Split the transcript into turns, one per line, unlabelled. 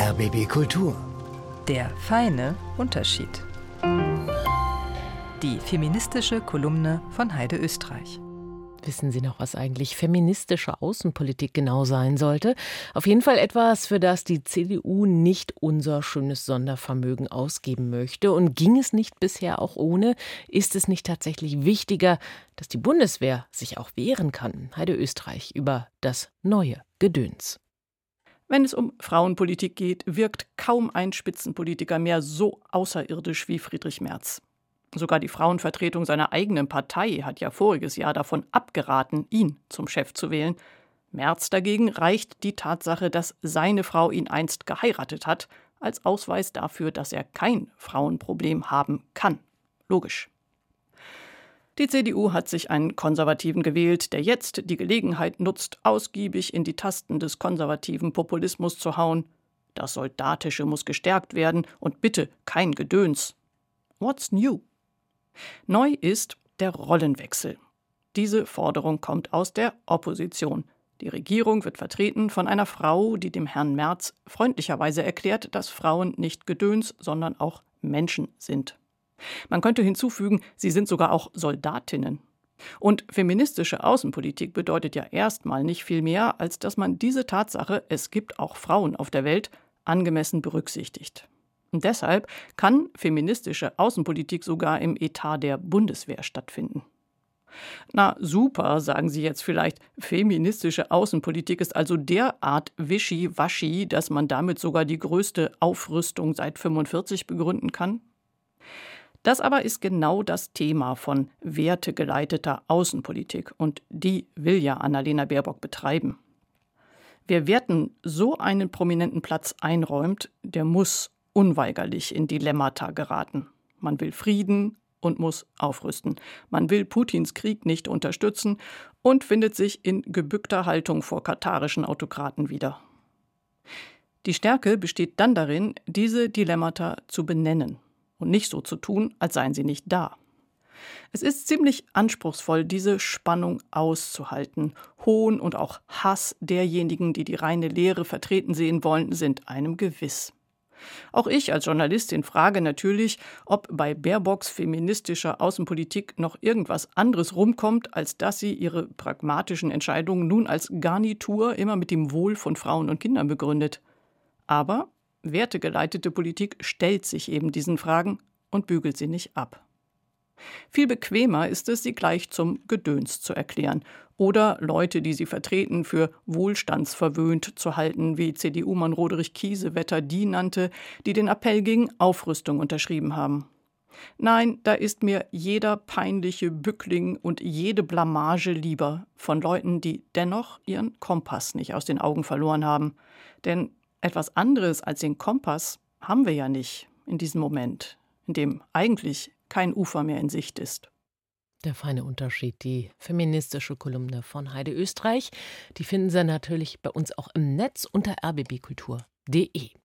RBB Kultur.
Der feine Unterschied. Die feministische Kolumne von Heide Österreich.
Wissen Sie noch, was eigentlich feministische Außenpolitik genau sein sollte? Auf jeden Fall etwas, für das die CDU nicht unser schönes Sondervermögen ausgeben möchte. Und ging es nicht bisher auch ohne? Ist es nicht tatsächlich wichtiger, dass die Bundeswehr sich auch wehren kann? Heide Österreich über das neue Gedöns.
Wenn es um Frauenpolitik geht, wirkt kaum ein Spitzenpolitiker mehr so außerirdisch wie Friedrich Merz. Sogar die Frauenvertretung seiner eigenen Partei hat ja voriges Jahr davon abgeraten, ihn zum Chef zu wählen. Merz dagegen reicht die Tatsache, dass seine Frau ihn einst geheiratet hat, als Ausweis dafür, dass er kein Frauenproblem haben kann. Logisch. Die CDU hat sich einen Konservativen gewählt, der jetzt die Gelegenheit nutzt, ausgiebig in die Tasten des konservativen Populismus zu hauen. Das Soldatische muss gestärkt werden und bitte kein Gedöns. What's new? Neu ist der Rollenwechsel. Diese Forderung kommt aus der Opposition. Die Regierung wird vertreten von einer Frau, die dem Herrn Merz freundlicherweise erklärt, dass Frauen nicht Gedöns, sondern auch Menschen sind. Man könnte hinzufügen, sie sind sogar auch Soldatinnen. Und feministische Außenpolitik bedeutet ja erstmal nicht viel mehr, als dass man diese Tatsache, es gibt auch Frauen auf der Welt, angemessen berücksichtigt. Und deshalb kann feministische Außenpolitik sogar im Etat der Bundeswehr stattfinden. Na super, sagen Sie jetzt vielleicht, feministische Außenpolitik ist also derart wischiwaschi, dass man damit sogar die größte Aufrüstung seit 45 begründen kann? Das aber ist genau das Thema von wertegeleiteter Außenpolitik und die will ja Annalena Baerbock betreiben. Wer Werten so einen prominenten Platz einräumt, der muss unweigerlich in Dilemmata geraten. Man will Frieden und muss aufrüsten. Man will Putins Krieg nicht unterstützen und findet sich in gebückter Haltung vor katarischen Autokraten wieder. Die Stärke besteht dann darin, diese Dilemmata zu benennen und nicht so zu tun, als seien sie nicht da. Es ist ziemlich anspruchsvoll, diese Spannung auszuhalten. Hohn und auch Hass derjenigen, die die reine Lehre vertreten sehen wollen, sind einem gewiss. Auch ich als Journalistin frage natürlich, ob bei Baerbocks feministischer Außenpolitik noch irgendwas anderes rumkommt, als dass sie ihre pragmatischen Entscheidungen nun als Garnitur immer mit dem Wohl von Frauen und Kindern begründet. Aber wertegeleitete Politik stellt sich eben diesen Fragen und bügelt sie nicht ab. Viel bequemer ist es, sie gleich zum Gedöns zu erklären oder Leute, die sie vertreten, für wohlstandsverwöhnt zu halten, wie CDU-Mann Roderich Kiesewetter die nannte, die den Appell gegen Aufrüstung unterschrieben haben. Nein, da ist mir jeder peinliche Bückling und jede Blamage lieber von Leuten, die dennoch ihren Kompass nicht aus den Augen verloren haben. Denn etwas anderes als den Kompass haben wir ja nicht in diesem Moment, in dem eigentlich kein Ufer mehr in Sicht ist.
Der feine Unterschied, die feministische Kolumne von Heide Österreich, die finden Sie natürlich bei uns auch im Netz unter rbbkultur.de.